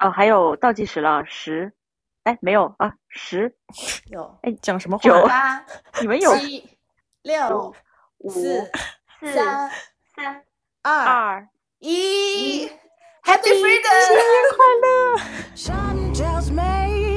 哦，还有倒计时了，十，哎，没有啊，十，有，哎，讲什么话？九八、你们有七、六、五、四、四、三、三、二、二，一，Happy Freedom！Sun tells me good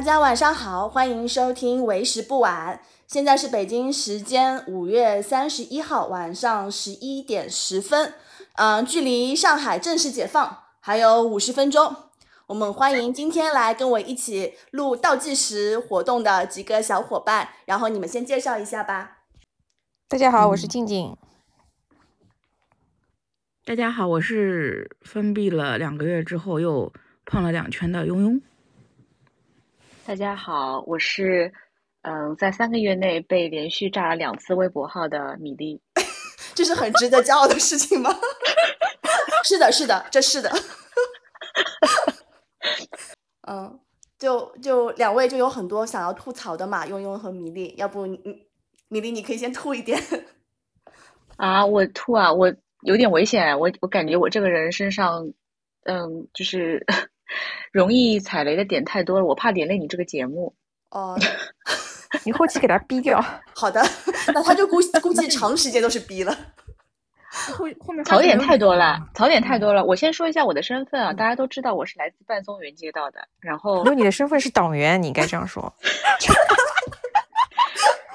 大家晚上好，欢迎收听为时不晚。现在是北京时间五月三十一号晚上十一点十分，嗯、距离上海正式解放还有五十分钟。我们欢迎今天来跟我一起录倒计时活动的几个小伙伴，然后你们先介绍一下吧。大家好，我是静静。大家好，我是封闭了两个月之后又胖了两圈的庸庸。大家好，我是嗯，在三个月内被连续炸了两次微博号的米粒。这是很值得骄傲的事情吗？是的，是的，这是的。嗯，就就两位就有很多想要吐槽的嘛，庸庸和米粒，要不你你米粒你可以先吐一点。啊，我吐啊，我有点危险，我我感觉我这个人身上，嗯，就是容易踩雷的点太多了，我怕连累你这个节目。哦，你后期给他逼掉。好的，那他就估估计长时间都是逼了。后后面 槽点太多了，槽点太多了。我先说一下我的身份啊，大家都知道我是来自半松园街道的，然后因为你的身份是党员，你应该这样说。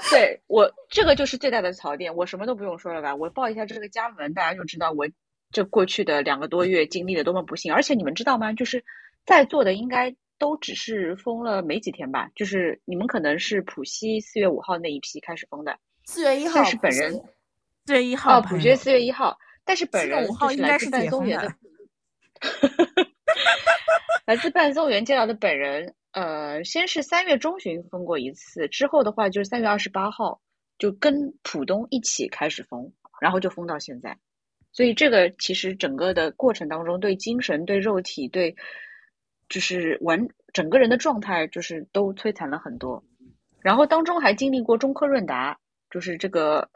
对我这个就是最大的槽点，我什么都不用说了吧？我报一下这个家门，大家就知道我这过去的两个多月经历了多么不幸。而且你们知道吗？就是在座的应该都只是封了没几天吧？就是你们可能是浦西四月五号那一批开始封的，四月一号，但是本人四月一号哦，浦西四月一号，但是本4月5人就号应该是是来自半解封的松园的，来自半松园街道的本人，呃，先是三月中旬封过一次，之后的话就是三月二十八号就跟浦东一起开始封，然后就封到现在。所以这个其实整个的过程当中，对精神、对肉体、对就是完整个人的状态，就是都摧残了很多。然后当中还经历过中科润达，就是这个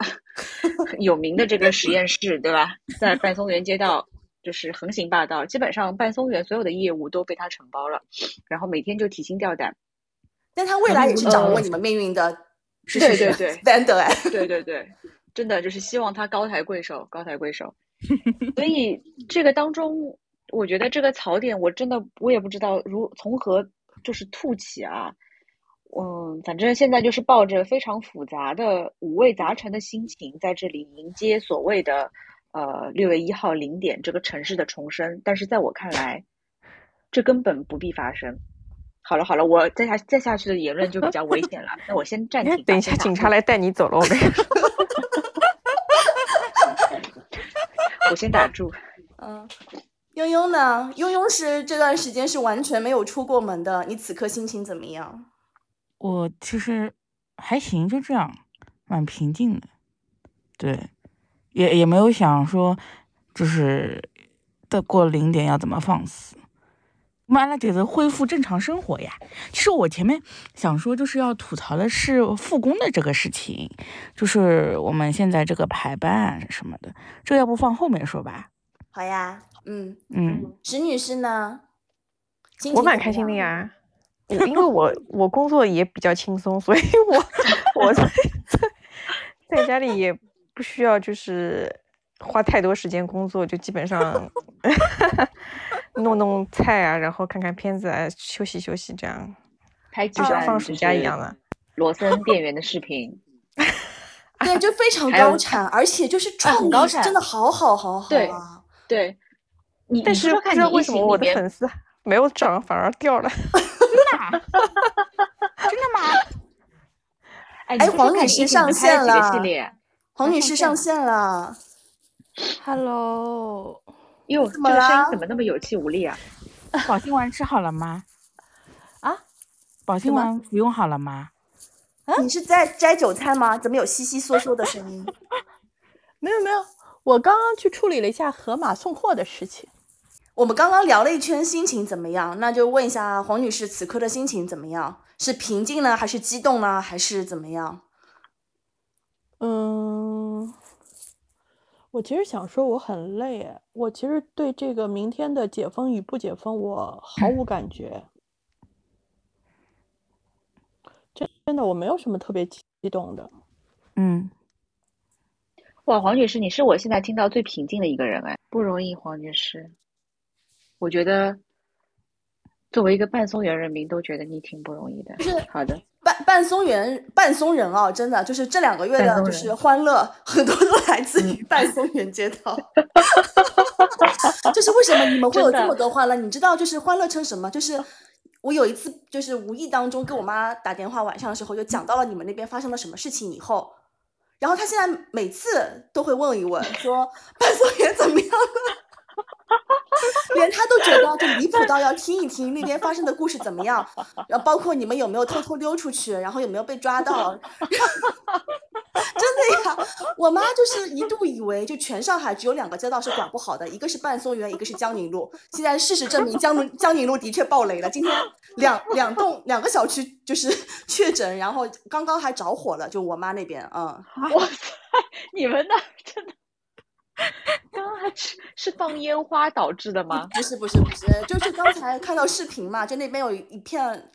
有名的这个实验室，对吧？在半松园街道就是横行霸道，基本上半松园所有的业务都被他承包了，然后每天就提心吊胆。但他未来也是掌握呃你们命运的知对识对对 vendor 哎。对对对，真的就是希望他高抬贵手，高抬贵手。所以这个当中，我觉得这个槽点，我真的我也不知道如从何就是吐起啊。嗯，反正现在就是抱着非常复杂的五味杂陈的心情，在这里迎接所谓的呃六月一号零点这个城市的重生。但是在我看来，这根本不必发生。好了好了，我再下再下去的言论就比较危险了。那我先暂停等一下警察来带你走了，我跟你说。我先打住。嗯，悠悠呢？悠悠是这段时间是完全没有出过门的，你此刻心情怎么样？我其实还行，就这样，蛮平静的。对，也也没有想说，就是再过零点要怎么放肆。完了，得恢复正常生活呀。其实我前面想说，就是要吐槽的是复工的这个事情，就是我们现在这个排班什么的，这要不放后面说吧。好呀，嗯，嗯，石女士呢？我蛮开。心的呀，我因为我 我工作也比较轻松，所以我 我在在在家里也不需要就是花太多时间工作，就基本上 弄弄菜啊，然后看看片子啊，休息休息，这样拍就像放暑假一样的。罗森店员的视频。对，就非常高产，而且就是啊创意高产真的好好好好对啊！对，你但是不知道为什么我的粉丝没有涨，反而掉了。真的吗？哎，黄女士上线了？黄女上线了士上线了，Hello，哟，这个声音怎么那么有气无力啊？保心丸吃好了吗？啊？保心丸服用好了吗？你是在摘韭菜吗？怎么有悉悉嗦嗦的声音？没有没有，我刚刚去处理了一下盒马送货的事情。我们刚刚聊了一圈，心情怎么样？那就问一下黄女士，此刻的心情怎么样？是平静呢，还是激动呢，还是怎么样？嗯，我其实想说我很累哎，我其实对这个明天的解封与不解封我毫无感觉。真真的，我没有什么特别激动的。嗯，哇，黄女士，你是我现在听到最平静的一个人哎，不容易，黄女士。我觉得作为一个半松原人民，都觉得你挺不容易的。是好的，半半松原半松人啊，真的就是这两个月的就是欢乐，很多都来自于半松原街道。就是为什么你们会有这么多欢乐？你知道就是欢乐成什么？就是我有一次就是无意当中跟我妈打电话，晚上的时候就讲到了你们那边发生了什么事情以后，然后她现在每次都会问一问，说半松园怎么样了？连他都觉得就离谱到要听一听那边发生的故事怎么样，然后包括你们有没有偷偷溜出去，然后有没有被抓到。真的呀，我妈就是一度以为就全上海只有两个街道是管不好的，一个是半松园，一个是江宁路。现在事实证明江宁江宁路的确爆雷了，今天两两栋两个小区就是 确诊，然后刚刚还着火了，就我妈那边，嗯，哇塞，你们那真的，刚刚还是是放烟花导致的吗？不是不是不是，就是刚才看到视频嘛，就那边有一片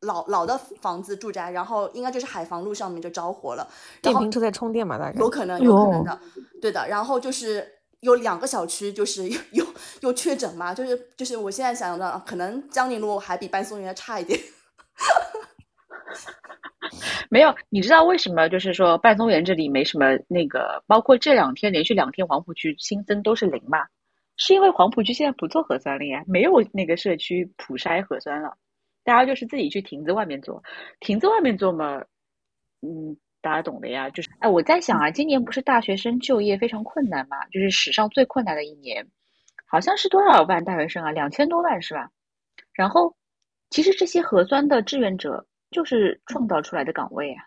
老老的房子住宅，然后应该就是海防路上面就着火了，然后电瓶车在充电嘛，大概有可能有可能的，对的。然后就是有两个小区就是有有有确诊嘛，就是就是我现在想的，可能江宁路还比半松园差一点。没有，你知道为什么就是说半松园这里没什么那个，包括这两天连续两天黄浦区新增都是零嘛？是因为黄浦区现在不做核酸了呀，没有那个社区普筛核酸了，大家就是自己去亭子外面做，亭子外面做嘛，嗯，大家懂的呀。就是，哎，我在想啊，今年不是大学生就业非常困难嘛，就是史上最困难的一年，好像是多少万大学生啊？两千多万是吧？然后，其实这些核酸的志愿者就是创造出来的岗位啊。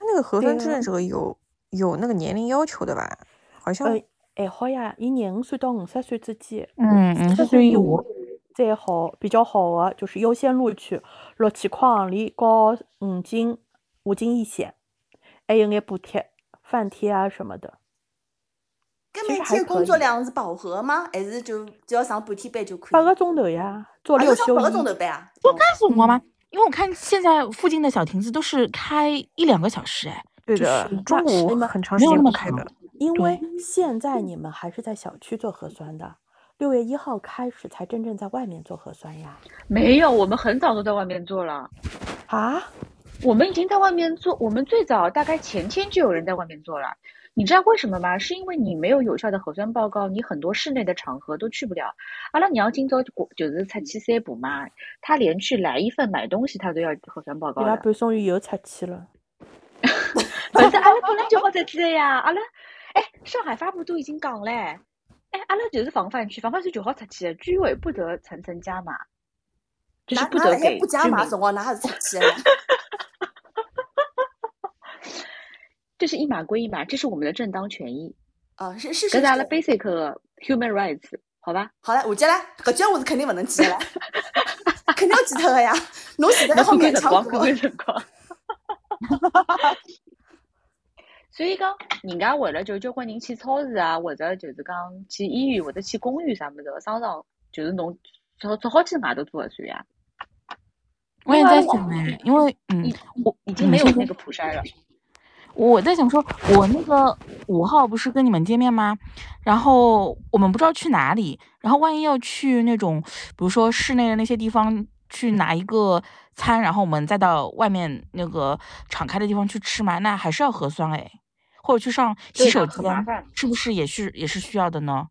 那个核酸志愿者有有那个年龄要求的吧？好像呃，还好呀，以廿五岁到五十岁之间，嗯五，十岁以下再好比较好的就是优先录取六千块行钿和五金五金一险，还有眼补贴、饭贴啊什么的。跟其实每天工作量是饱和吗？还是就只要上半天班就可以？八个钟头呀，做啊，六休八个钟一。头班啊？不干什么吗？因为我看现在附近的小亭子都是开一两个小时，哎，就对的是，中午没有那么时间不开长的。因为现在你们还是在小区做核酸的，六月一号开始才真正在外面做核酸呀。没有，我们很早都在外面做了。啊？我们已经在外面做，我们最早大概前天就有人在外面做了。你知道为什么吗？是因为你没有有效的核酸报告，你很多室内的场合都去不了。阿拉娘今朝就就是出去散步嘛，他连去来一份买东西他都要核酸报告伊拉的。半松园又出去了。不是阿拉本来就好出去的呀，阿拉哎，上海发布都已经讲嘞，哎，阿拉就是防范区，防范区就好出去的，居委不得层层加码，就是不得给不加码，辰光哪还是出去的这是一码归一码，这是我们的正当权益，啊，是是是这是阿拉。basic human rights，好吧？好了，下接了，搿句话是肯定勿能记的了，肯定要记脱个呀。侬前头还好勉强光，看过。看辰光。所以讲，人家为了就交关人去超市啊，或者就是讲去医院或者去公园啥么子的商场，就是侬只只好去外头做核酸呀。我也在想哎，因为嗯，我已经没有嗯那个普筛了。我在想说，我那个五号不是跟你们见面吗？然后我们不知道去哪里，然后万一要去那种，比如说室内的那些地方去拿一个餐，然后我们再到外面那个敞开的地方去吃嘛，那还是要核酸哎，或者去上洗手间，是不是也是也是需要的呢？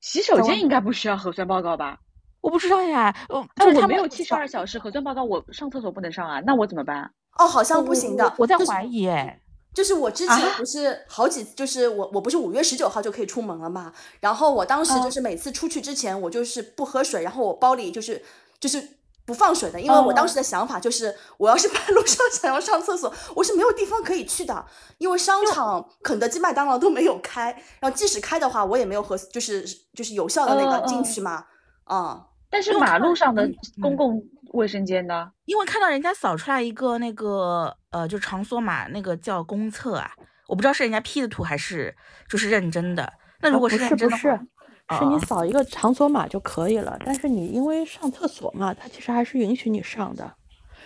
洗手间应该不需要核酸报告吧？我不知道呀，呃，哎，就是我没有七十二小时核酸报告，我上厕所不能上啊，那我怎么办？哦，好像不行的。我在怀疑哎，就是我之前不是好几，就是我我不是五月十九号就可以出门了嘛，然后我当时就是每次出去之前，我就是不喝水，然后我包里就是就是不放水的，因为我当时的想法就是，我要是 半路上想要上厕所，我是没有地方可以去的，因为商场、肯德基、麦当劳都没有开，然后即使开的话，我也没有和就是就是有效的那个进去嘛，啊、但是马路上的嗯公共卫生间呢？因为看到人家扫出来一个那个呃，就场所码那个叫公厕啊，我不知道是人家 P 的图还是就是认真的。那如果是认真的是不是话，，是你哦扫一个场所码就可以了。但是你因为上厕所嘛，它其实还是允许你上的，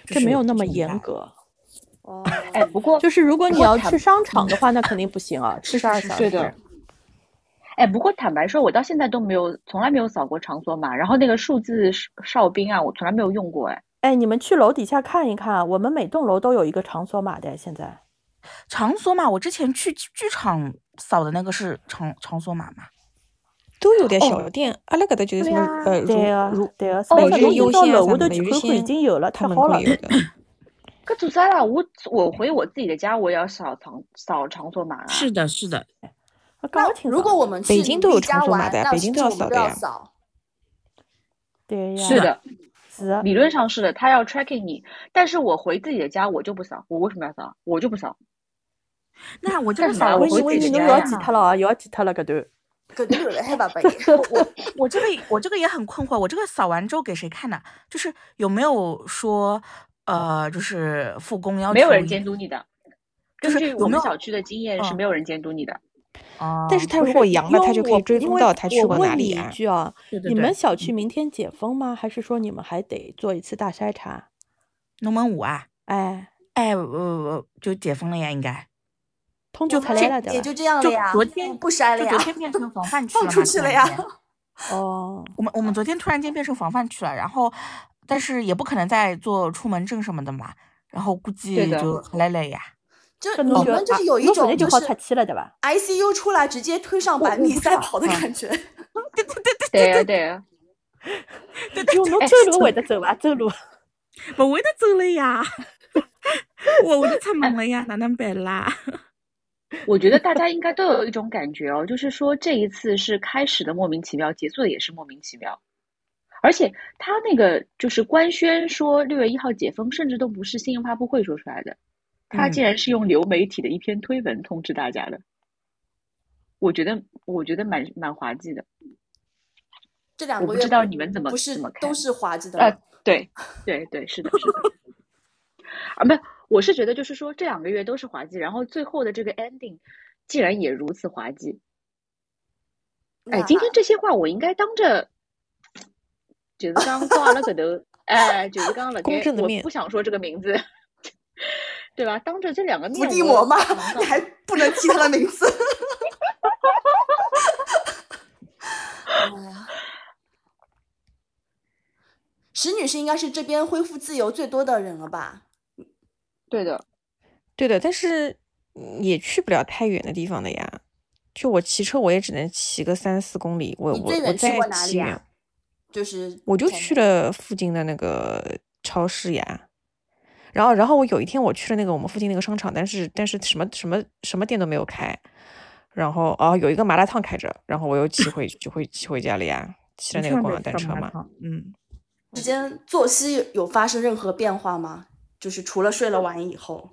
这没有那么严格。哦，哎，不过就是如果你要去商场的话，那肯定不行啊，七十二小时。对的。哎，不过坦白说，我到现在都没有，从来没有扫过场所码。然后那个数字哨兵啊，我从来没有用过。哎，哎，你们去楼底下看一看，我们每栋楼都有一个场所码的。现在场所码，我之前去剧场扫的那个是场场所码吗？都有点小店，阿拉搿搭就是什么呃，对个如如对个，哦每个每日优东西到先啊什么的，楼下头去有一看看已经有了，他们太好了会。有的。可做啥啦？我我回我自己的家，我也要扫场扫场所码啊。是的，是的，那如果我们去北京都有场所码的北京都要扫的呀。对呀，是的，理论上是的，他要 tracking 你，但是我回自己的家我就不扫，我为什么要扫？我就不扫。那 我这个干嘛我扫我维尼维尼，回自己侬又要家呀记脱了啊，又要记脱了搿段。搿段留了海爸爸。我这个我这个也很困惑，我这个扫完之后给谁看呢？就是有没有说呃，就是复工要求没有人监督你的。就是根据我们小区的经验，是嗯没有人监督你的。哦，但是他如果阳了，他就可以追踪到他去我过问你一哪里啊。句啊，对对对你们小区明天解封吗？还是说你们还得做一次大筛查？龙门五啊，哎，哎，呃呃，就解封了呀，应该。通知出来了对吧？也就这样了呀，昨天不筛了呀就昨，天变成防范 区放了嘛出去了呀。哦，我们我们昨天突然间变成防范区了，然后但是也不可能再做出门证什么的嘛，然后估计就很累累呀。就你们就是有一种就是天就好出去了对吧？ICU 出来直接推上百米赛跑的感觉。对呀、对呀、哟，侬哎走路会得走伐？走路。不会得走了呀，我我就出门了呀，哪能办啦？我觉得大家应该都有一种感觉哦，就是说这一次是开始的莫名其妙，结束的也是莫名其妙。而且他那个就是官宣说六月一号解封，甚至都不是新闻发布会说出来的，他嗯竟然是用流媒体的一篇推文通知大家的。我觉得，我觉得蛮蛮滑稽的。这两个月不知道你们怎么不是怎么看都是滑稽的啊吗？，对，对对，是的，是的。啊，没有，我是觉得就是说这两个月都是滑稽，然后最后的这个 ending 竟然也如此滑稽。哎，今天这些话我应该当着，就是刚挂了个头，哎，就是刚了公正的面我不想说这个名字，对吧？当着这两个伏面，地魔吗我能？你 还不能提他的名字。哎呀，石女士应该是这边恢复自由最多的人了吧？对的，对的，但是嗯也去不了太远的地方的呀。就我骑车，我也只能骑个三四公里。我我我骑远里啊，？就是我就去了附近的那个超市呀。然后，然后我有一天我去了那个我们附近那个商场，但是但是什么什么什么店都没有开。然后哦，有一个麻辣烫开着，然后我又骑回就会骑回家了呀，骑了那个共享单车嘛。嗯，之间作息有发生任何变化吗？就是除了睡了晚以后，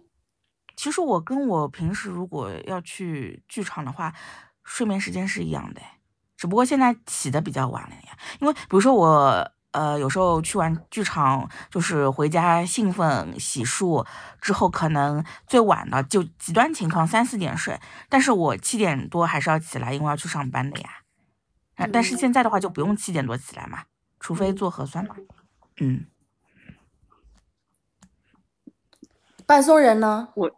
其实我跟我平时如果要去剧场的话，睡眠时间是一样的，只不过现在起的比较晚了呀。因为比如说我呃有时候去完剧场，就是回家兴奋洗漱之后，可能最晚的就极端情况三四点睡，但是我七点多还是要起来，因为要去上班的呀。啊，但是嗯现在的话就不用七点多起来嘛，除非做核酸嘛。嗯，半松人呢？我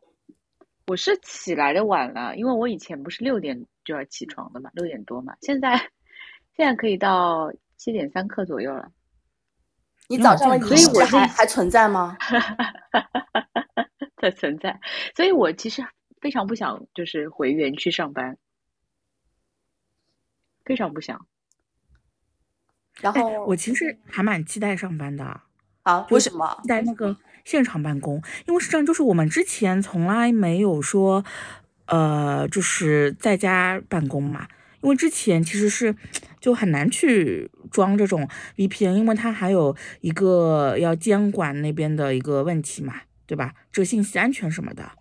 我是起来的晚了，因为我以前不是六点就要起床的嘛，六点多嘛，现在现在可以到七点三刻左右了。你早上的嗯仪式还还存在吗？在存在，所以我其实非常不想就是回园区上班，非常不想。哎然后，我其实还蛮期待上班的。啊，为什么？在那个现场办公，因为是这样，就是我们之前从来没有说，呃，就是在家办公嘛。因为之前其实是就很难去装这种 VPN，因为它还有一个要监管那边的一个问题嘛，对吧？这个信息安全什么的，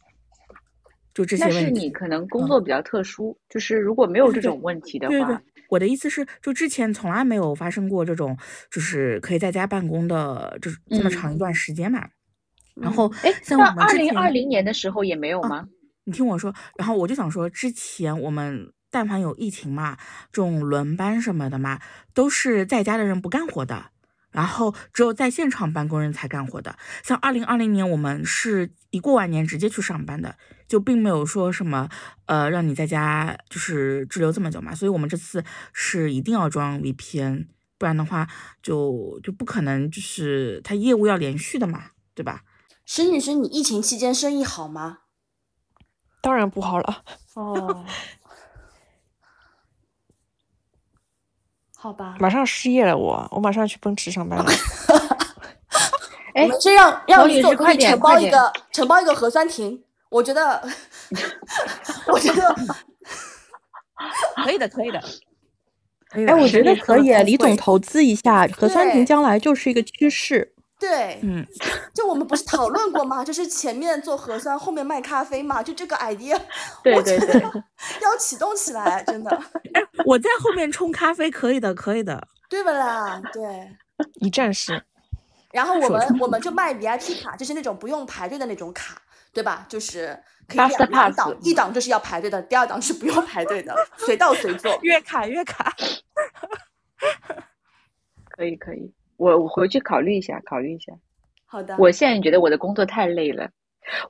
就这些那是问题。你可能工嗯作比较特殊，就是如果没有对对这种问题的对对话，，我的意思是，就之前从来没有发生过这种，就是可以在家办公的，就是这么长一段时间嘛。然后哎，那像我们二零二零年的时候也没有啊吗？你听我说，然后我就想说，之前我们但凡有疫情嘛，这种轮班什么的嘛，都是在家的人不干活的，然后只有在现场办公人才干活的。像二零二零年，我们是一过完年直接去上班的，就并没有说什么呃让你在家就是滞留这么久嘛，所以我们这次是一定要装 VPN，不然的话就就不可能就是他业务要连续的嘛，对吧？沈女士，你疫情期间生意好吗？当然不好了。哦，好吧，马上失业了我，我马上去奔驰上班了。哎我们是让让李总快点你承包一个承包一个核酸亭，我觉得，我觉得可以的，可以的。哎，我觉得可以，李总投资一下核酸亭，将来就是一个趋势。对，嗯，就我们不是讨论过吗？就是前面做核酸，后面卖咖啡嘛，就这个 idea，对我觉得对对，要启动起来，真的，我在后面冲咖啡，可以的，可以的。对不啦？对。一站式，然后我们我们就卖 VIP 卡，就是那种不用排队的那种卡，对吧？就是可以两档，一档就是要排队的，第二档是不用排队的，随到随做。月卡月卡，可以可以，我我回去考虑一下，考虑一下。好的，我现在觉得我的工作太累了，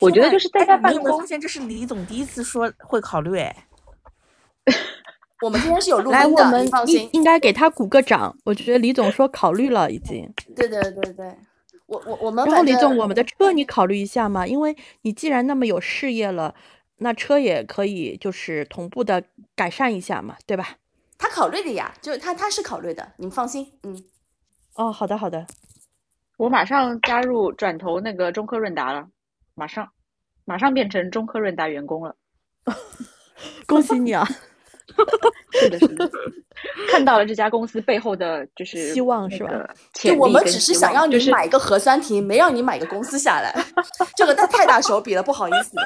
我觉得就是在家办公哎你有没有发，现这是李总第一次说会考虑？哎，我们今天是有录来，音的，我们应你放心。应该给他鼓个掌。我觉得李总说考虑了已经。对对对对，我我我们然后李总，我们的车你考虑一下嘛，因为你既然那么有事业了，那车也可以就是同步的改善一下嘛，对吧？他考虑的呀，就是他他是考虑的，你们放心。嗯，哦，好的好的，我马上加入转投那个中科润达了，马上马上变成中科润达员工了。恭喜你啊！是的，是的，看到了这家公司背后的就是希望是吧 就我们只是想让望就是你买一个核酸亭，没让你买个公司下来，这个太太大手笔了，不好意思。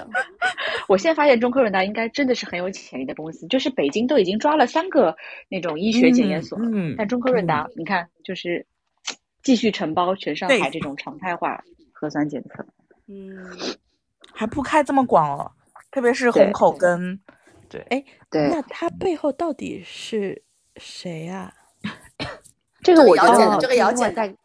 我现在发现中科润达应该真的是很有潜力的公司，就是北京都已经抓了三个那种医学检验所了，嗯，但中科润达、你看就是继续承包全上海这种常态化核酸检测。嗯，还铺开这么广哦，特别是对虹口跟对哎，对那他背后到底是谁呀、这个我觉这个得我姚简的这个姚简在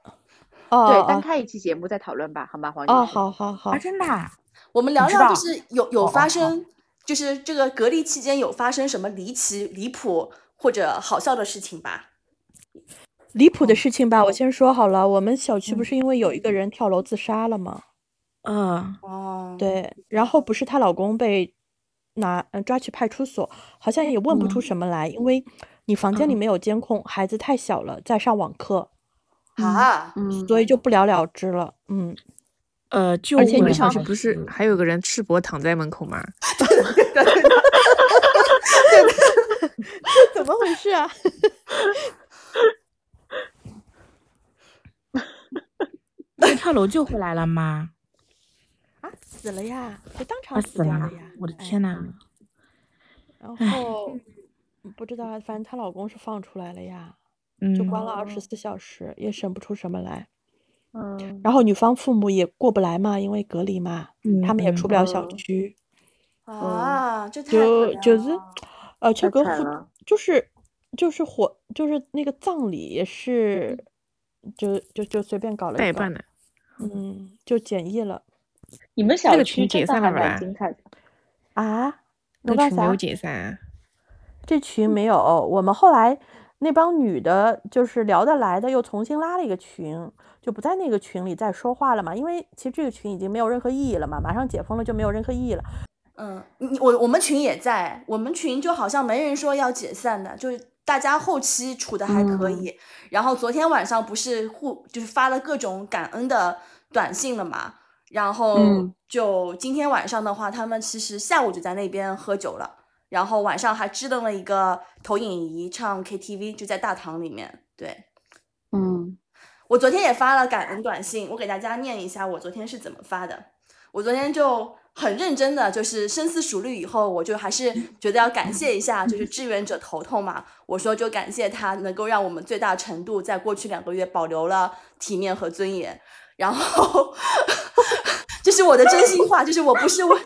哦对单哦开一期节目再讨论吧，好吗？黄哦，女士好好好啊，，真的啊我们聊聊就是有有发生，就是这个隔离期间有发生什么离奇、离谱或者好笑的事情吧？离谱的事情吧，我先说好了，我们小区不是因为有一个人跳楼自杀了吗？嗯，哦，对，然后不是她老公被拿呃抓去派出所，好像也问不出什么来，因为你房间里没有监控，孩子太小了，在上网课，啊，嗯，所以就不了了之了。嗯，呃，就而且我你上去不是还有个人赤膊躺在门口吗？怎么回事啊？被跳楼救回来了吗？啊，死了呀，就当啊，场死了。掉了呀！！我的哎天呐！然后不知道啊，反正她老公是放出来了呀，就嗯，关了二十四小时，也审不出什么来。嗯，然后女方父母也过不来嘛，因为隔离嘛，他们也出不了小嗯区，啊，这太可怜就就是，呃，这太个父就是就是火就是那个葬礼也是，就就就随便搞了一个。代办，的，嗯，就简易了你们小那个区群解散了吧蛮精彩的。啊。那群没有？解散啊。这群没有，我们后来那帮女的，就是聊得来的，又重新拉了一个群，就不在那个群里再说话了嘛。因为其实这个群已经没有任何意义了嘛，马上解封了就没有任何意义了。嗯，你我我们群也在，我们群就好像没人说要解散的，就大家后期处的还可嗯以。然后昨天晚上不是互就是发了各种感恩的短信了嘛，然后嗯就今天晚上的话，他们其实下午就在那边喝酒了，然后晚上还支棱了一个投影仪唱 KTV，就在大堂里面。对嗯我昨天也发了感恩短信，我给大家念一下我昨天是怎么发的。我昨天就很认真的，就是深思熟虑以后，我就还是觉得要感谢一下，就是志愿者头头嘛。我说就感谢他能够让我们最大程度在过去两个月保留了体面和尊严。然后，这是我的真心话，就是我不是我，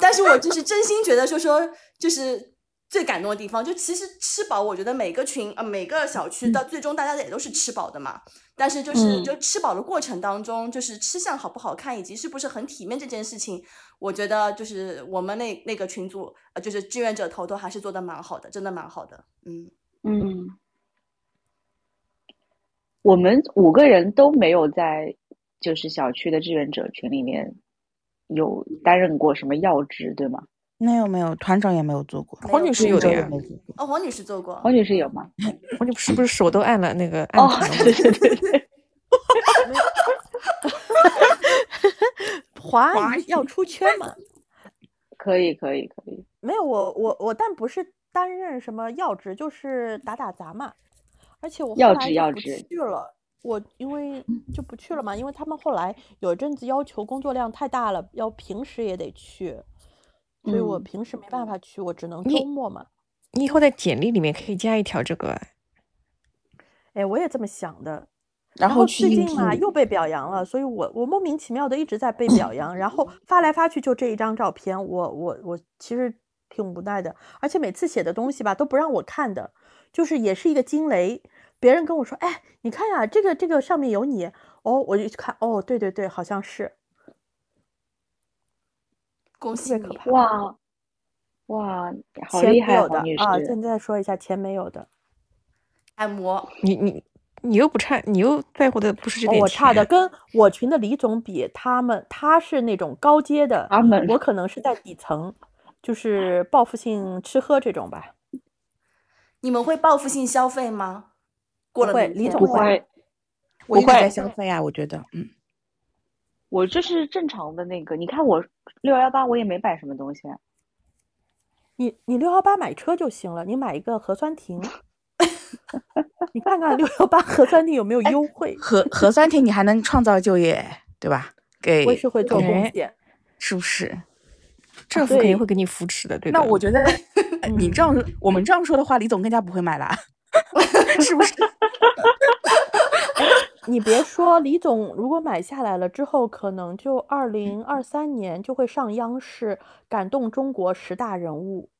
但是我就是真心觉得说说就是。最感动的地方，就其实吃饱，我觉得每个群呃每个小区到最终大家也都是吃饱的嘛。但是就是嗯就吃饱的过程当中，就是吃相好不好看，以及是不是很体面这件事情，我觉得就是我们那那个群组呃就是志愿者头头还是做的蛮好的，真的蛮好的。嗯，嗯我们五个人都没有在就是小区的志愿者群里面有担任过什么要职，对吗？没有没有，团长也没有做过，黄女士有的呀周也没，做过。哦，黄女士做过，黄女士有吗？黄女士不是手都按了那个按哦对对对对，华阿姨要出圈嘛？可以可以可以。没有，我我我但不是担任什么要职，就是打打杂嘛。而且我后来就不职要职去了，我因为就不去了嘛，因为他们后来有一阵子要求工作量太大了，要平时也得去，所以我嗯平时没办法去，我只能周末嘛。你以后在简历里面可以加一条这个，哎，我也这么想的。然后去应最近嘛，又被表扬了，所以我我莫名其妙的一直在被表扬，然后 发来发去就这一张照片，我我我其实挺无奈的，而且每次写的东西吧都不让我看的，就是也是一个惊雷，别人跟我说，哎，你看呀，这个这个上面有你，哦，我就去看，哦，对对对，好像是，恭喜你！哇哇，好钱厉害，没有的啊，现在说一下钱没有的，按摩，你你你又不差，你又在乎的不是这哦，点我差的跟我群的李总比，他们他是那种高阶的，他们我可能是在底层，就是报复性吃喝这种吧。你们会报复性消费吗？会李总会会，我一直在会消费啊，我觉得，嗯，我这是正常的那个。你看我六幺八我也没买什么东西啊，你你六幺八买车就行了，你买一个核酸 亭，你看看六幺八核酸亭有没有优惠，核核酸亭你还能创造就业，对吧？给我也是会做贡哎献。是不是？政府肯定会给你扶持的，对吧。那我觉得呃 你嗯这样我们这样说的话，李总更加不会买了，是不是？你别说，李总如果买下来了之后，可能就二零二三年就会上央视，感动中国十大人物。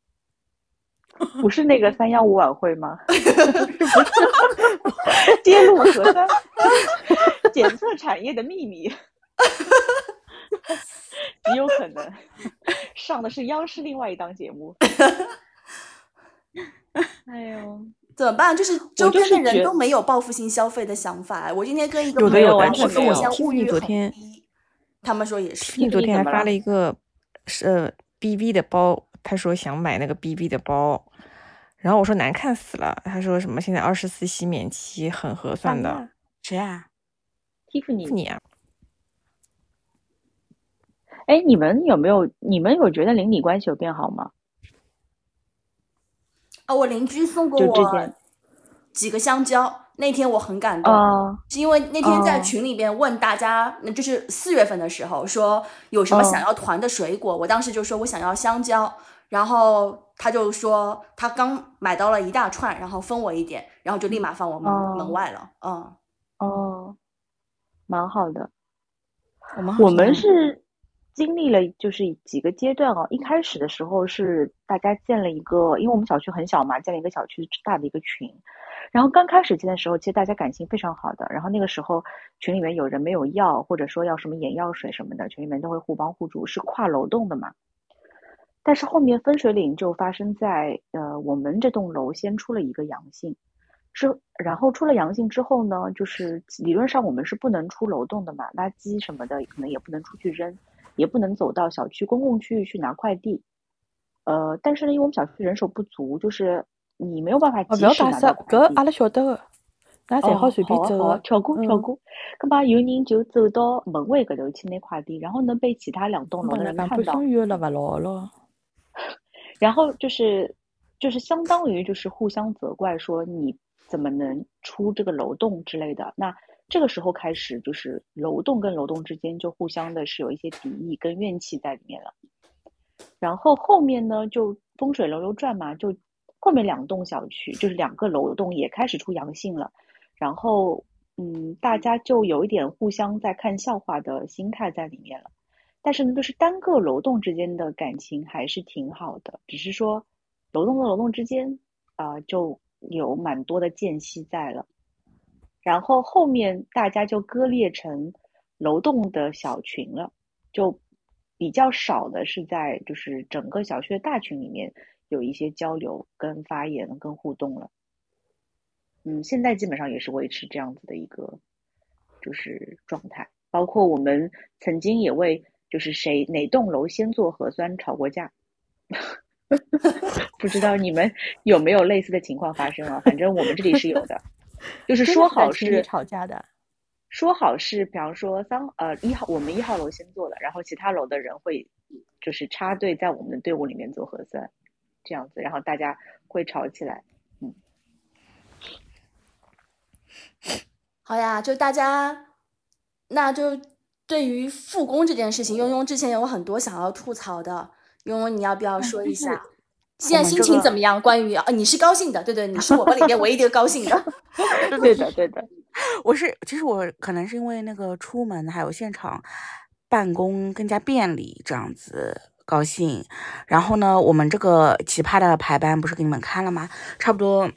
不是那个三幺五晚会吗？揭露核酸检测产业的秘密，极有可能上的是央视另外一档节目。哎呦，怎么办？就是周边的人都没有报复性消费的想法。我今天跟一个朋友有的聊，我说我完全没有听现在物欲很你昨天低，他们说也是。你昨天还发了了一个是呃 BV 的包，他说想买那个 BB 的包，然后我说难看死了，他说什么现在二十四期免息很合算的，谁啊？蒂芙尼，你啊，哎，你们有没有？你们有觉得邻里关系有变好吗？啊，我邻居送过我几个香蕉，那天我很感动。啊，是因为那天在哦群里边问大家，那就是四月份的时候说有什么想哦要团的水果，我当时就说我想要香蕉，然后他就说他刚买到了一大串，然后分我一点，然后就立马放我门、门哦外了。嗯，哦，蛮好的。我们我们是经历了就是几个阶段哦。一开始的时候是大家建了一个，因为我们小区很小嘛，建了一个小区大的一个群。然后刚开始建的时候，其实大家感情非常好的。然后那个时候群里面有人没有药，或者说要什么眼药水什么的，群里面都会互帮互助，是跨楼栋的嘛。但是后面分水岭就发生在呃我们这栋楼先出了一个阳性，之然后出了阳性之后呢，就是理论上我们是不能出楼栋的嘛，垃圾什么的可能也不能出去扔，也不能走到小区公共区域去拿快递。呃，但是呢，因为我们小区人手不足，就是你没有办法哦，及时拿到快递。搿阿拉晓得个，㑚侪好随便走跳过跳嗯，过。咁嘛，有人就走到门卫搿头去拿快递，然后呢被其他两栋楼的帮人看到，生缘了勿牢咯。然后就是就是相当于就是互相责怪说你怎么能出这个楼栋之类的。那这个时候开始，就是楼栋跟楼栋之间就互相的是有一些敌意跟怨气在里面了。然后后面呢，就风水轮流转嘛，就后面两栋小区就是两个楼栋也开始出阳性了，然后嗯，大家就有一点互相在看笑话的心态在里面了。但是呢，就是单个楼栋之间的感情还是挺好的，只是说楼栋跟楼栋之间啊、就有蛮多的间隙在了。然后后面大家就割裂成楼栋的小群了，就比较少的是在就是整个小区的大群里面有一些交流、跟发言、跟互动了。嗯，现在基本上也是维持这样子的一个就是状态，包括我们曾经也为就是谁哪栋楼先做核酸吵过架。不知道你们有没有类似的情况发生啊？反正我们这里是有的，就是说好是吵架的。说好是，比方说三呃一号我们一号楼先做的，然后其他楼的人会就是插队在我们的队伍里面做核酸，这样子，然后大家会吵起来。嗯好呀，就大家，那就对于复工这件事情，庸庸之前有很多想要吐槽的，庸庸你要不要说一下？现在心情怎么样？关于啊，你是高兴的，对对，你是我们里面唯一一个高兴的。对的，对的。我是，其实我可能是因为那个出门还有现场办公更加便利，这样子高兴。然后呢，我们这个奇葩的排班不是给你们看了吗？差不多，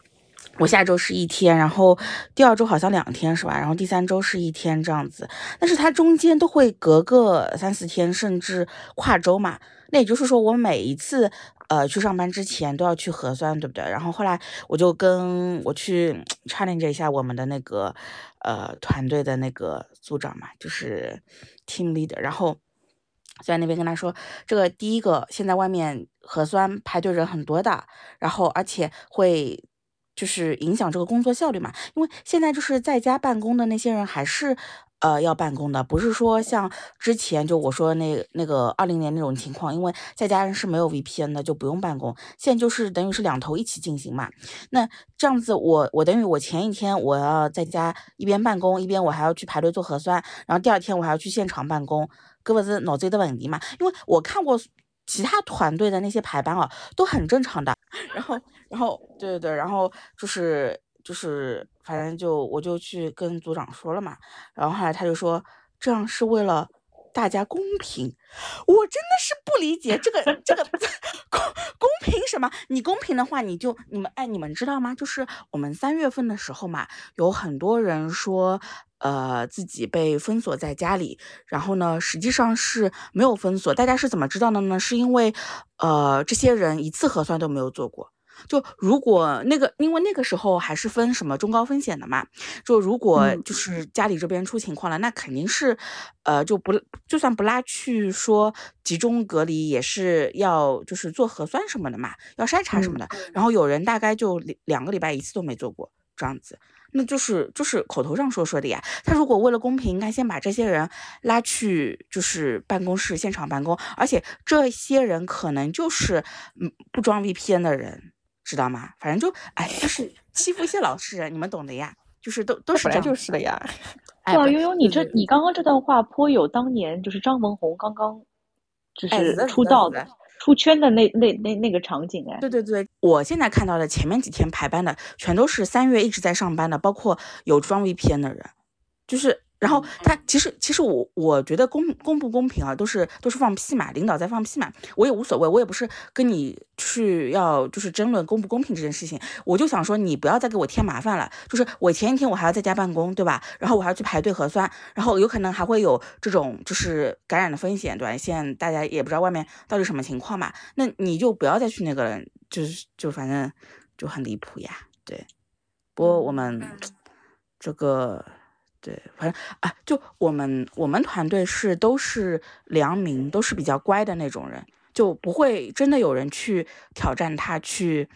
我下周是一天，然后第二周好像两天是吧？然后第三周是一天这样子。但是它中间都会隔个三四天，甚至跨周嘛。那也就是说，我每一次呃去上班之前都要去核酸，对不对？然后后来我就跟我去 challenge 一下我们的那个呃团队的那个组长嘛，就是 team leader，然后。在那边跟他说，这个第一个，现在外面核酸排队人很多的，然后而且会就是影响这个工作效率嘛，因为现在就是在家办公的那些人还是呃要办公的，不是说像之前就我说那那个二零年那种情况，因为在家人是没有 VPN 的就不用办公，现在就是等于是两头一起进行嘛。那这样子我我等于我前一天我要在家一边办公一边我还要去排队做核酸，然后第二天我还要去现场办公，搿不是脑子有的问题嘛？因为我看过其他团队的那些排班啊，都很正常的。然后，然后，对对对，然后就是就是，反正就我就去跟组长说了嘛。然后后来他就说，这样是为了大家公平。我真的是不理解这个这个公公平什么？你公平的话，你就你们哎，你们知道吗？就是我们三月份的时候嘛，有很多人说。呃，自己被封锁在家里，然后呢，实际上是没有封锁。大家是怎么知道的呢？是因为，呃，这些人一次核酸都没有做过。就如果那个，因为那个时候还是分什么中高风险的嘛，就如果就是家里这边出情况了，那肯定是，呃，就不就算不拉去说集中隔离，也是要就是做核酸什么的嘛，要筛查什么的。然后有人大概就两两个礼拜一次都没做过这样子。那就是就是口头上说说的呀。他如果为了公平，应该先把这些人拉去就是办公室现场办公，而且这些人可能就是嗯不装 VPN 的人，知道吗？反正就哎，就是 欺负一些老实人，你们懂的呀。就是都都是本来这样就是的呀。哎，哇，不悠悠，你这对对你刚刚这段话颇有当年就是张文红刚刚就哎是出道的出圈的那那那那个场景哎。对对对，我现在看到的前面几天排班的，全都是三月一直在上班的，包括有装 VPN 的人，就是。然后他其实其实我我觉得公公不公平啊，都是都是放屁嘛，领导在放屁嘛，我也无所谓，我也不是跟你去要就是争论公不公平这件事情，我就想说你不要再给我添麻烦了，就是我前一天我还要在家办公，对吧？然后我还要去排队核酸，然后有可能还会有这种就是感染的风险，对吧？现在大家也不知道外面到底什么情况嘛，那你就不要再去那个了，就是就反正就很离谱呀，对。不过我们这个对，反正啊，就我们我们团队是都是良民，都是比较乖的那种人，就不会真的有人去挑战他，去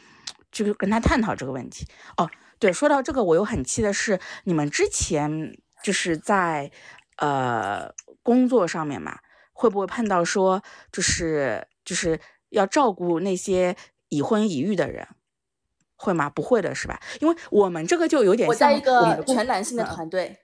就跟他探讨这个问题。哦，对，说到这个，我又很气的是，你们之前就是在呃工作上面嘛，会不会碰到说就是就是要照顾那些已婚已育的人？会吗？不会的是吧？因为我们这个就有点像我在一个全男性的嗯团队，啊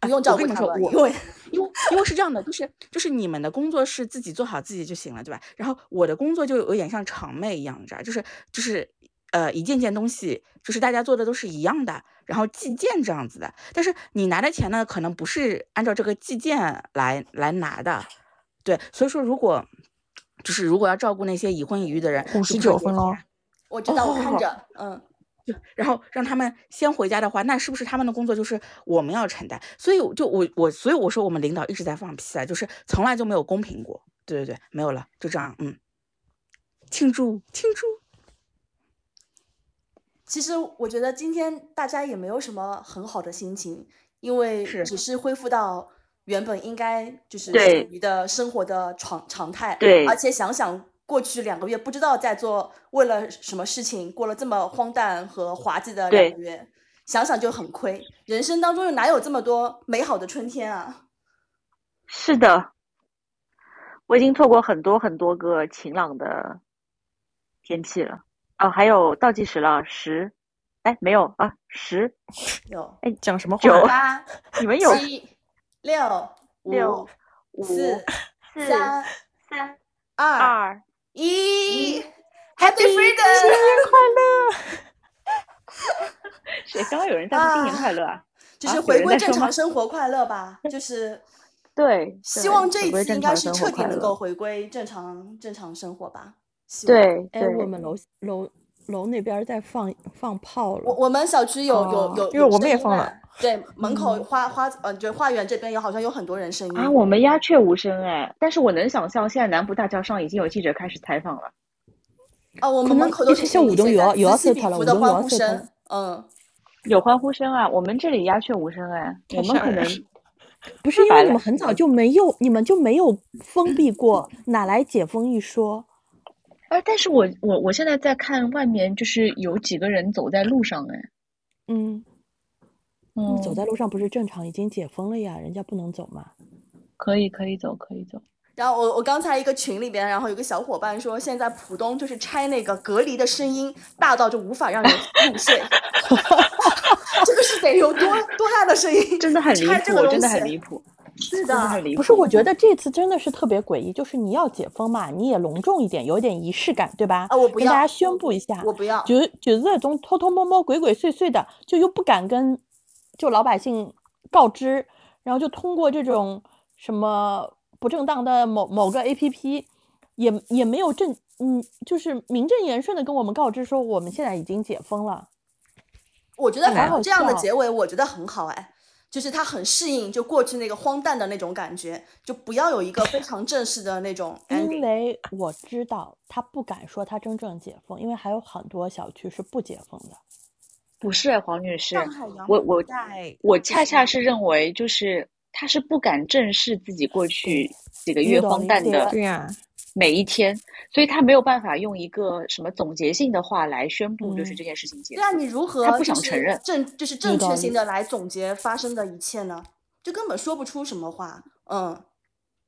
不用照我跟你说，顾他们，我因为因为因为是这样的，就是就是你们的工作是自己做好自己就行了，对吧？然后我的工作就有点像厂妹一样，你知道，就是就是呃一件件东西，就是大家做的都是一样的，然后计件这样子的。但是你拿的钱呢，可能不是按照这个计件来来拿的，对。所以说，如果就是如果要照顾那些已婚已育的人，59就不分咯我知道，我看哦着，嗯，然后让他们先回家的话，那是不是他们的工作就是我们要承担？所以我就我我所以我说我们领导一直在放屁啊，就是从来就没有公平过。对对对，没有了，就这样，嗯，庆祝庆祝。其实我觉得今天大家也没有什么很好的心情，因为只是恢复到原本应该就是对属于的生活的常常态。对而且想想过去两个月，不知道在做为了什么事情，过了这么荒诞和滑稽的两个月，想想就很亏。人生当中又哪有这么多美好的春天啊？是的，我已经错过很多很多个晴朗的天气了。哦，还有倒计时了，十，哎，没有啊，十有哎讲什么话？九八、你们有七、六、六五、四三、三、二，一，Happy Freedom！谁 刚刚有人在说新年快乐啊？就是回归正常生活快乐吧，就是 对，希对望这一次应该是彻底能够回归正常正常生活吧。对哎，对，我们楼楼楼那边儿在放放炮我了，我我们小区有有哦有，因为我们也放了。对，门口嗯花花呃，就花园这边有好像有很多人声音啊，我们鸦雀无声哎，但是我能想象现在南浦大桥上已经有记者开始采访了。啊，我们门口都是听你午东有有要塞他了起彼伏的午东有要塞他欢呼声，嗯，有欢呼声啊！我们这里鸦雀无声哎，我们可能不是因为你们很早就没有，你们就没有封闭过，哪来解封一说？哎，但是我我我现在在看外面，就是有几个人走在路上哎，嗯，嗯走在路上不是正常已经解封了呀，人家不能走嘛。可以可以走可以走，然后我我刚才一个群里边，然后有个小伙伴说，现在浦东就是拆那个隔离的声音大到就无法让人入睡，这个是得有多多大的声音？真的很离谱真的很离谱，是的的，很离谱。不是，我觉得这次真的是特别诡异，就是你要解封嘛，你也隆重一点，有点仪式感，对吧？啊我不要跟大家宣布一下，我不要。就就是那种偷偷摸摸、鬼鬼祟祟的，就又不敢跟就老百姓告知，然后就通过这种什么不正当的某某个 APP，也也没有正嗯，就是名正言顺的跟我们告知说我们现在已经解封了。我觉得还好这样的结尾，我觉得很好哎，就是他很适应就过去那个荒诞的那种感觉，就不要有一个非常正式的那种因。为我知道他不敢说他真正解封，因为还有很多小区是不解封的。不是黄女士，上海我我在我恰恰是认为，就是他是不敢正视自己过去几个月荒诞的对呀、每一天，所以他没有办法用一个什么总结性的话来宣布，就是嗯这件事情结对啊，你如何他不想承认正就是正确性的来总结发生的一切呢？就根本说不出什么话。嗯，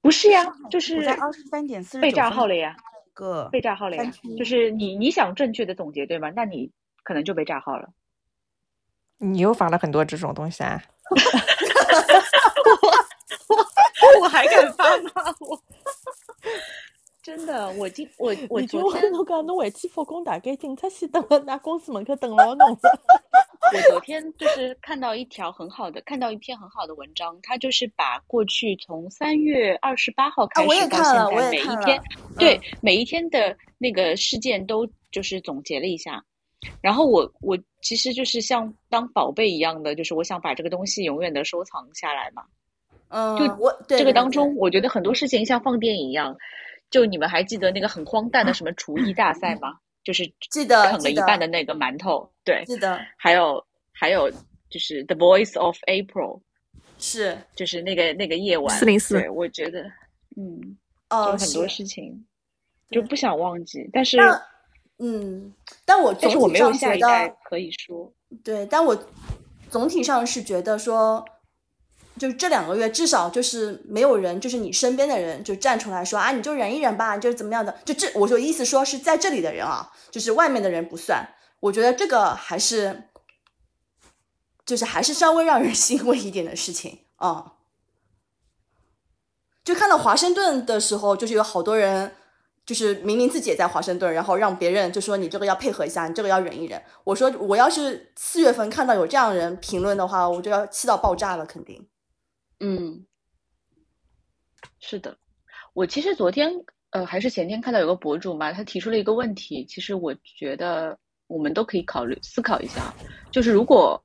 不是呀，就是在二十三点四十被炸号了呀，个被炸号了呀就是你你想正确的总结对吗？那你可能就被炸号了。你又发了很多这种东西啊？我还敢发吗？我真的，我今我我昨天侬讲侬回去复工，大概警察先等了那公司门口等牢侬了。我昨天就是看到一条很好的，看到一篇很好的文章，它就是把过去从三月二十八号开始到现在每一天，对嗯每一天的那个事件都就是总结了一下。然后我我其实就是像当宝贝一样的，就是我想把这个东西永远的收藏下来嘛。嗯，就我这个当中，我觉得很多事情像放电影一样。就你们还记得那个很荒诞的什么厨艺大赛吗？就是记得啃了一半的那个馒头，对，记得。还有还有就是《The Voice of April》，是。就是那个那个夜晚，404对我觉得，嗯，哦，有很多事情就不想忘记，但是嗯，但我总但是我没有体上觉下一代得，可以说，对，但我总体上是觉得说，就这两个月至少就是没有人，就是你身边的人就站出来说啊，你就忍一忍吧，就是怎么样的，就这，我说意思说是在这里的人啊，就是外面的人不算，我觉得这个还是，就是还是稍微让人 欣慰一点的事情啊。就看到华盛顿的时候，就是有好多人，就是明明自己也在华盛顿，然后让别人就说你这个要配合一下，你这个要忍一忍。我说我要是四月份看到有这样人评论的话，我就要气到爆炸了，肯定。嗯，是的，我其实昨天呃还是前天看到有个博主嘛，他提出了一个问题，其实我觉得我们都可以考虑思考一下，就是如果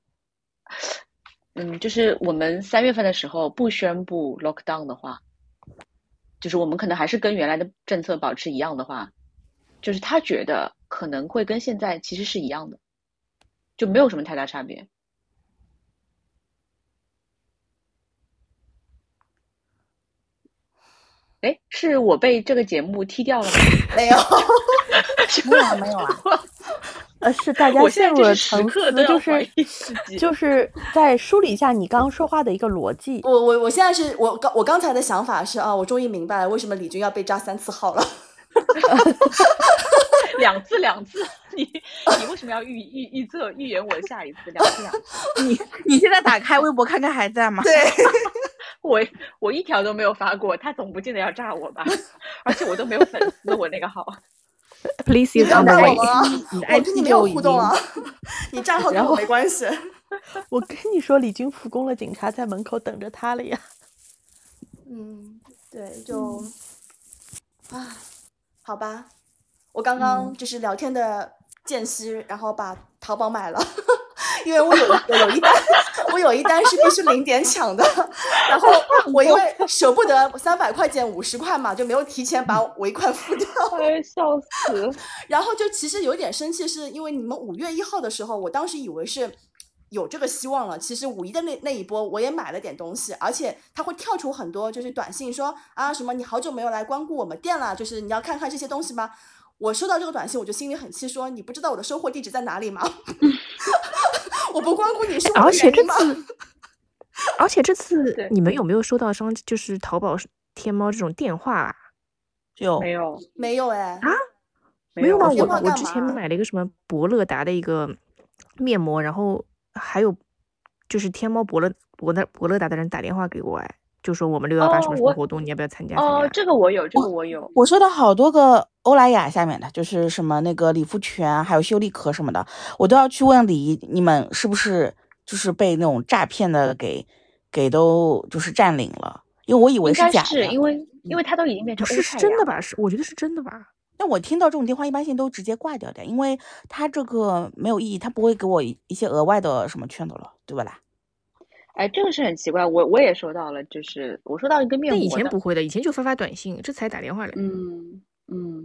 嗯，就是我们三月份的时候不宣布 lockdown 的话，就是我们可能还是跟原来的政策保持一样的话，就是他觉得可能会跟现在其实是一样的，就没有什么太大差别。哎，是我被这个节目踢掉了吗？没有，没有啊，没有啊。呃，是大家陷入了在就是时沉思，刻都要就是就是 在梳理一下你刚刚说话的一个逻辑。我我我现在是我刚我刚才的想法是啊，我终于明白了为什么李军要被扎三次号了。两次两次，你你为什么要预预预测预言我下一次两次两次？你你现在打开微博看看还在吗？对，我我一条都没有发过，他总不见得要炸我吧？而且我都没有粉丝，我那个号。Please 啊，你的我跟你没有互动啊，你账号跟我没关系。我跟你说，李军复工了，警察在门口等着他了呀。嗯，对，就啊，好吧，我刚刚就是聊天的间隙，然后把淘宝买了，因为我有我有一单，我有一单是必须零点抢的，然后我因为舍不得三百块钱五十块嘛，就没有提前把尾款付掉。哎，笑死！然后就其实有点生气，是因为你们五月一号的时候，我当时以为是有这个希望了。其实五一的那那一波，我也买了点东西，而且它会跳出很多就是短信说啊什么你好久没有来光顾我们店了，就是你要看看这些东西吗？我收到这个短信，我就心里很气，说你不知道我的收货地址在哪里吗？我不光顾你是我的而且这？次，而且这次你们有没有收到商就是淘宝、天猫这种电话啊？有没有没有哎啊，没有吗？我我之前买了一个什么博乐达的一个面膜，然后还有就是天猫博乐博乐博乐达的人打电话给我，哎，就说我们六幺八什么什么活动，你要不要参加？参哦，这个我有，这个我有。我收到好多个欧莱雅下面的，就是什么那个理肤泉，还有修丽可什么的，我都要去问李怡，你们是不是就是被那种诈骗的给给都就是占领了？因为我以为是假的，是因为因为它都已经变成是真的吧？是我觉得是真的吧？那我听到这种电话一般性都直接挂掉的，因为他这个没有意义，他不会给我一一些额外的什么券的了，对不啦？哎，这个是很奇怪，我我也收到了，就是我收到一个面但以膜的，前不会的，以前就发发短信，这才打电话来。嗯嗯，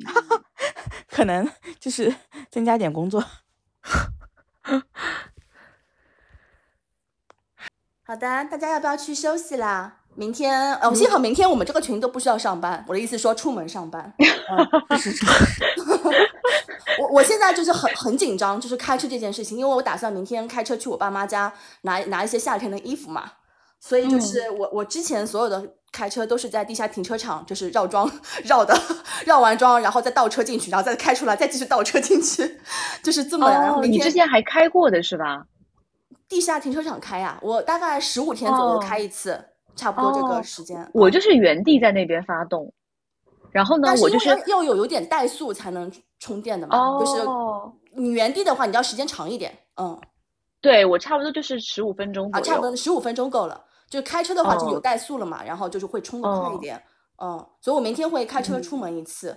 可能就是增加点工作。好的，大家要不要去休息啦？明天，哦，幸好明天我们这个群都不需要上班。我的意思说出门上班。嗯，是是 我我现在就是很很紧张，就是开车这件事情，因为我打算明天开车去我爸妈家拿拿一些夏天的衣服嘛，所以就是我我之前所有的开车都是在地下停车场，就是绕桩绕的，绕完桩然后再倒车进去，然后再开出来，再继续倒车进去，就是这么。然后哦，你之前还开过的是吧？地下停车场开呀、我大概十五天左右哦开一次，差不多这个哦时间。我嗯就是原地在那边发动，然后呢我就是要要有有点怠速才能充电的嘛，就是哦，你原地的话，你要时间长一点，嗯，对我差不多就是十五分钟啊，左差不。多十五分钟够了。就开车的话就有哦怠速了嘛，然后就是会充的快一哦点，嗯，所以我明天会开车出门一次。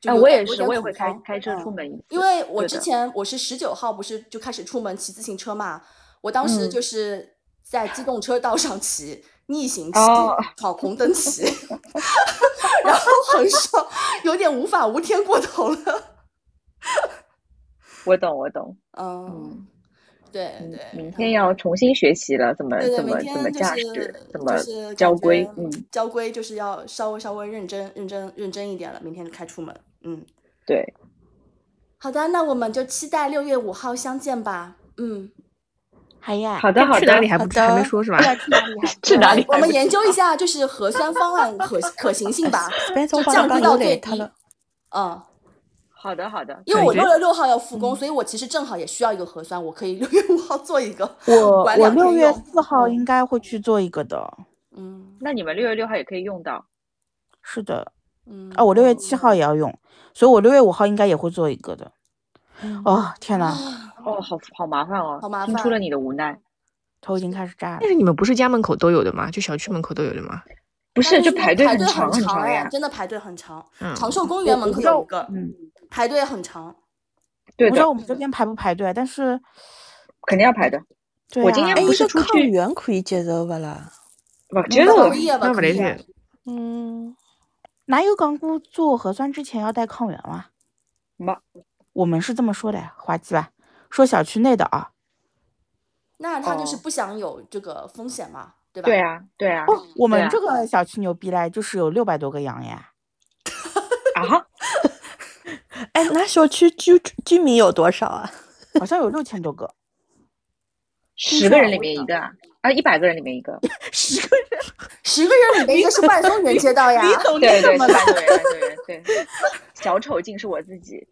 就哎，我也是，我也会开开车嗯出门一次。因为我之前我是十九号不是就开始出门骑自行车嘛，我当时嗯就是在机动车道上骑，逆行骑，哦闯红灯骑，然后很爽，有点无法无天过头了。我懂，我懂。嗯嗯，对嗯对，明天要重新学习了，怎么怎么怎么驾驶，怎么交规。嗯，交规就是要稍微稍微认真认真认真一点了，明天开出门。嗯，对。好的，那我们就期待六月五号相见吧。嗯，好呀，好的好的去哪里，还不还没说是吧？对啊，去哪里还 去哪里我们研究一下，就是核酸方案可可行性吧，就降低到最低。。嗯，好的好的，因为我六月六号要复工，所以我其实正好也需要一个核酸，我可以六月五号做一个。我我六月四号嗯应该会去做一个的。嗯那你们六月六号也可以用到。是的，嗯啊，我六月七号也要用，所以我六月五号应该也会做一个的。嗯哦，天呐，哦，好好麻烦哦，好麻烦听出了你的无奈。头已经开始炸了但。是你们不是家门口都有的吗？就小区门口都有的吗？不是，就排队队很长很长哎，呀。真的排队很长。嗯长寿公园门口有一个，嗯，排队很长。对不知道，我们这边排不排队，但是肯定要排的。对啊哎，我今天不一个抗是出去原可以接受不啦？我觉得不接受？那不得可以啊嗯，哪有讲过做核酸之前要带抗原啊？没我们是这么说的，滑稽吧？说小区内的啊。那他就是哦不想有这个风险嘛，对吧？对啊，对啊。哦，我们这个小区牛逼嘞，就是有六百多个羊呀。啊，哎，那小区居居民有多少啊？好像有六千多个，十个人里面一个啊，啊，一百个人里面一个。十个人，十个人里面一个是万松园街道呀。李总对对，是你怎么了？百个人，百个人，对。小丑竟是我自己。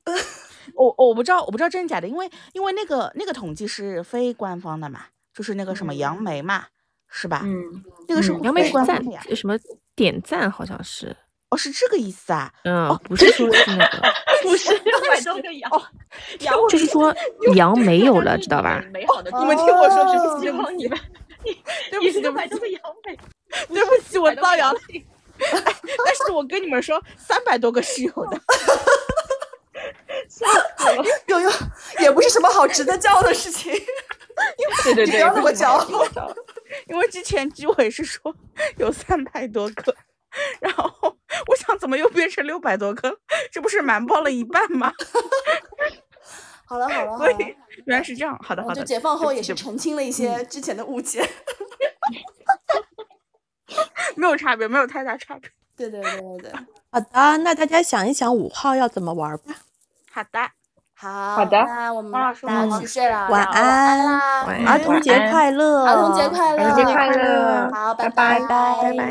我我不知道，我不知道真假的，因为因为那个那个统计是非官方的嘛，就是那个什么杨梅嘛，是吧？嗯，那个是杨梅是赞官方的呀。什么点赞，好像是，哦，是这个意思啊？嗯，不是说是那个，不是六百多个羊，羊就是说羊没有了，知道吧？美好的你们听我说，对哦不起，希望你们，对不起，对不起六百多，个羊没，对不起，我造谣了。了。但是我跟你们说，三百多个是有的。有有，也不是什么好值得骄傲的事情。对 对对，不要那么骄傲不是骄傲。因为之前居委是说有三百多个，然后我想怎么又变成六百多个？这不是瞒报了一半吗？好了好了好所以，原来是这样。好的好的，我就解放后也是澄清了一些之前的误解。没有差别，没有太大差别。对对对对对，好的，那大家想一想五号要怎么玩吧。好的，好好的那我们王老师大家晚去睡了，晚安安啦，晚安儿童节快乐！儿童节快乐，儿童节快乐好，拜拜拜拜拜拜。